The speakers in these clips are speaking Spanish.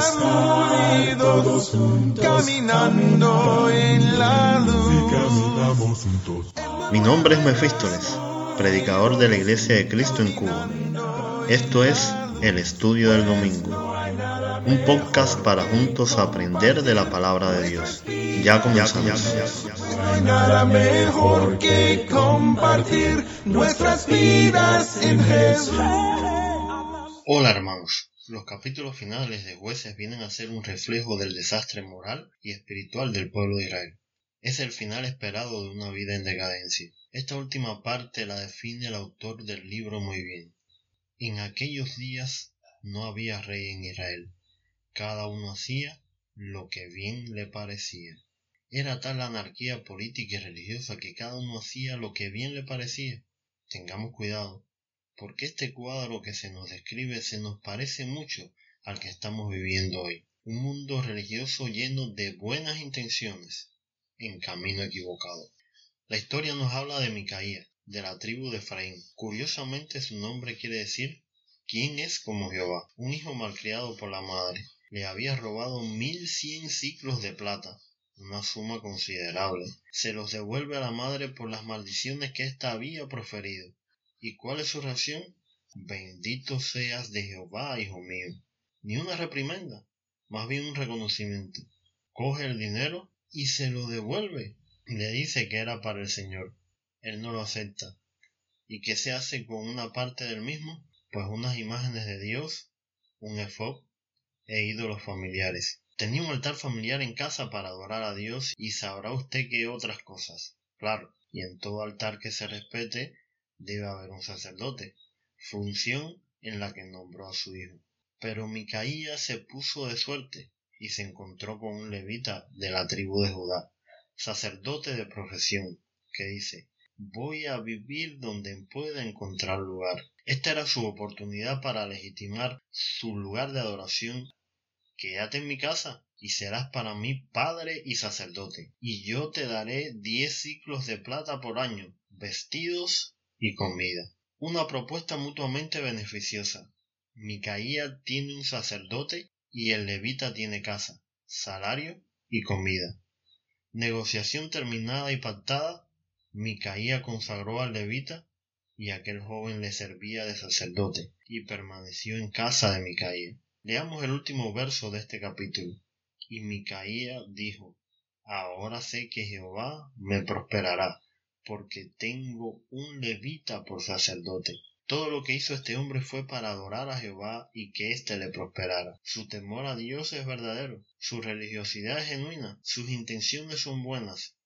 estar todos juntos, caminando en la luz. Mi nombre es Mefístoles, predicador de la Iglesia de Cristo en Cuba. Esto es El Estudio del Domingo, un podcast para juntos aprender de la palabra de Dios. Ya comenzamos. No hay nada mejor que compartir nuestras vidas en Jesús. Hola hermanos, los capítulos finales de jueces vienen a ser un reflejo del desastre moral y espiritual del pueblo de Israel. Es el final esperado de una vida en decadencia. Esta última parte la define el autor del libro muy bien. En aquellos días no había rey en Israel. Cada uno hacía lo que bien le parecía. Era tal la anarquía política y religiosa que cada uno hacía lo que bien le parecía. Tengamos cuidado, porque este cuadro que se nos describe se nos parece mucho al que estamos viviendo hoy. Un mundo religioso lleno de buenas intenciones, en camino equivocado. La historia nos habla de Micaía, de la tribu de Efraín. Curiosamente su nombre quiere decir ¿Quién es como Jehová? Un hijo malcriado por la madre. Le había robado mil cien ciclos de plata, una suma considerable. Se los devuelve a la madre por las maldiciones que ésta había proferido. ¿Y cuál es su reacción? Bendito seas de Jehová, hijo mío. Ni una reprimenda, más bien un reconocimiento. Coge el dinero y se lo devuelve. Le dice que era para el Señor. Él no lo acepta. ¿Y qué se hace con una parte del mismo? Pues unas imágenes de Dios, un efod e ídolos familiares. Tenía un altar familiar en casa para adorar a Dios y sabrá usted que otras cosas. Claro, y en todo altar que se respete debe haber un sacerdote, función en la que nombró a su hijo. Pero Micaía se puso de suerte y se encontró con un levita de la tribu de Judá, sacerdote de profesión, que dice voy a vivir donde pueda encontrar lugar. Esta era su oportunidad para legitimar su lugar de adoración. Quédate en mi casa y serás para mí padre y sacerdote, y yo te daré diez ciclos de plata por año, vestidos y comida. Una propuesta mutuamente beneficiosa. Micaía tiene un sacerdote y el levita tiene casa, salario y comida. Negociación terminada y pactada, Micaía consagró al levita y aquel joven le servía de sacerdote y permaneció en casa de Micaía. Leamos el último verso de este capítulo. Y Micaía dijo, Ahora sé que Jehová me prosperará, porque tengo un levita por sacerdote. Todo lo que hizo este hombre fue para adorar a Jehová y que éste le prosperara. Su temor a Dios es verdadero, su religiosidad es genuina, sus intenciones son buenas,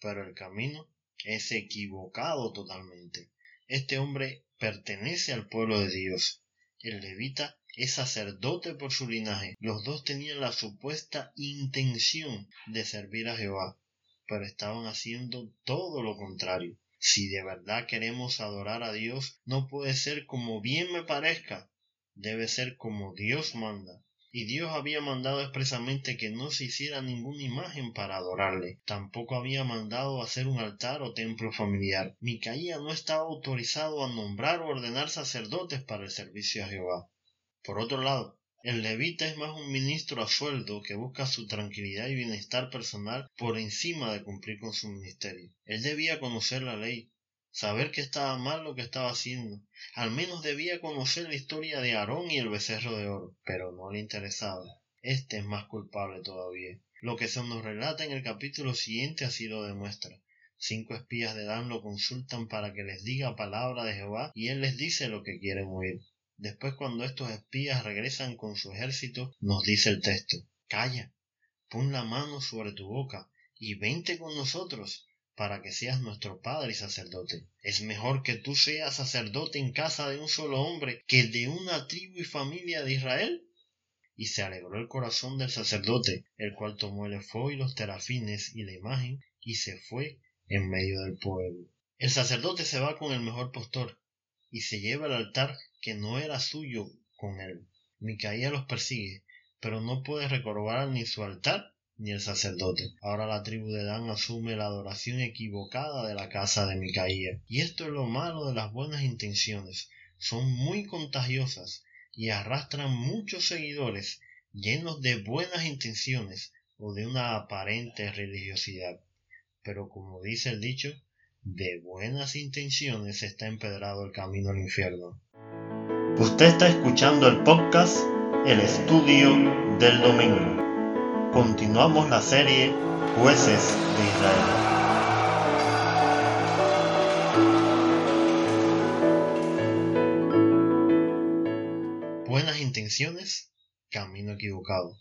pero el camino es equivocado totalmente. Este hombre pertenece al pueblo de Dios. El levita es sacerdote por su linaje. Los dos tenían la supuesta intención de servir a Jehová, pero estaban haciendo todo lo contrario. Si de verdad queremos adorar a Dios, no puede ser como bien me parezca, debe ser como Dios manda y Dios había mandado expresamente que no se hiciera ninguna imagen para adorarle. Tampoco había mandado hacer un altar o templo familiar. Micaía no estaba autorizado a nombrar o ordenar sacerdotes para el servicio a Jehová. Por otro lado, el levita es más un ministro a sueldo que busca su tranquilidad y bienestar personal por encima de cumplir con su ministerio. Él debía conocer la ley, saber que estaba mal lo que estaba haciendo. Al menos debía conocer la historia de Aarón y el becerro de oro, pero no le interesaba. Este es más culpable todavía. Lo que se nos relata en el capítulo siguiente así lo demuestra. Cinco espías de Dan lo consultan para que les diga palabra de Jehová y él les dice lo que quieren oír. Después cuando estos espías regresan con su ejército, nos dice el texto, Calla, pon la mano sobre tu boca y vente con nosotros para que seas nuestro padre y sacerdote. Es mejor que tú seas sacerdote en casa de un solo hombre que de una tribu y familia de Israel. Y se alegró el corazón del sacerdote, el cual tomó el efod y los terafines y la imagen y se fue en medio del pueblo. El sacerdote se va con el mejor postor y se lleva el altar que no era suyo con él. Micaía los persigue, pero no puede recobrar ni su altar ni el sacerdote. Ahora la tribu de Dan asume la adoración equivocada de la casa de Micaía. Y esto es lo malo de las buenas intenciones. Son muy contagiosas y arrastran muchos seguidores llenos de buenas intenciones o de una aparente religiosidad. Pero como dice el dicho, de buenas intenciones está empedrado el camino al infierno. Usted está escuchando el podcast El Estudio del Domingo. Continuamos la serie Jueces de Israel. Buenas intenciones, camino equivocado.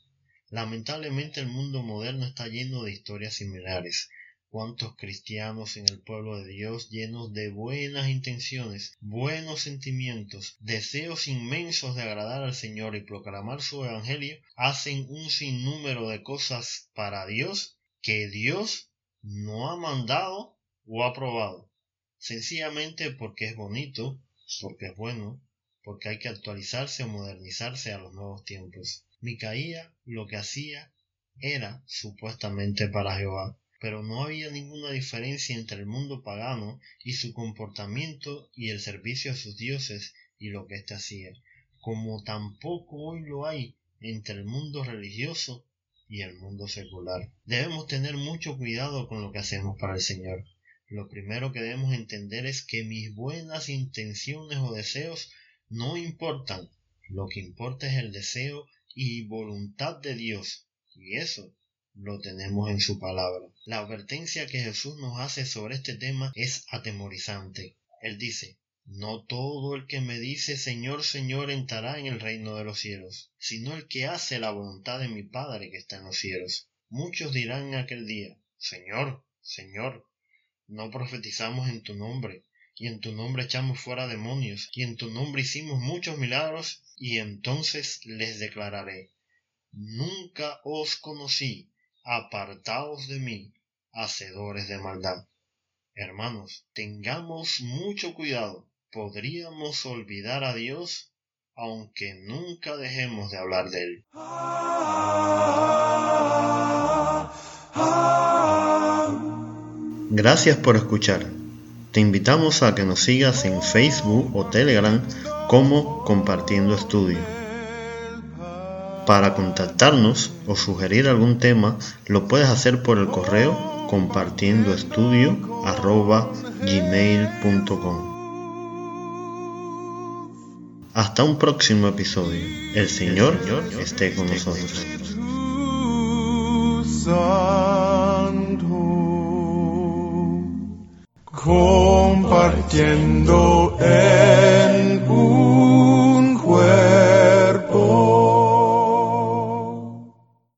Lamentablemente el mundo moderno está lleno de historias similares. Cuántos cristianos en el pueblo de Dios llenos de buenas intenciones, buenos sentimientos, deseos inmensos de agradar al Señor y proclamar su evangelio, hacen un sinnúmero de cosas para Dios que Dios no ha mandado o aprobado, sencillamente porque es bonito, porque es bueno, porque hay que actualizarse o modernizarse a los nuevos tiempos. Micaía lo que hacía era supuestamente para Jehová, pero no había ninguna diferencia entre el mundo pagano y su comportamiento y el servicio a sus dioses y lo que éste hacía, como tampoco hoy lo hay entre el mundo religioso y el mundo secular. Debemos tener mucho cuidado con lo que hacemos para el Señor. Lo primero que debemos entender es que mis buenas intenciones o deseos no importan. Lo que importa es el deseo y voluntad de Dios. Y eso lo tenemos en su palabra. La advertencia que Jesús nos hace sobre este tema es atemorizante. Él dice, no todo el que me dice Señor, Señor entrará en el reino de los cielos, sino el que hace la voluntad de mi Padre que está en los cielos. Muchos dirán en aquel día, Señor, Señor, no profetizamos en tu nombre, y en tu nombre echamos fuera demonios, y en tu nombre hicimos muchos milagros, y entonces les declararé, nunca os conocí, apartaos de mí, hacedores de maldad. Hermanos, tengamos mucho cuidado, podríamos olvidar a Dios aunque nunca dejemos de hablar de Él. Gracias por escuchar. Te invitamos a que nos sigas en Facebook o Telegram como Compartiendo Estudio. Para contactarnos o sugerir algún tema, lo puedes hacer por el correo compartiendoestudio.gmail.com Hasta un próximo episodio. El Señor esté con nosotros. compartiendo en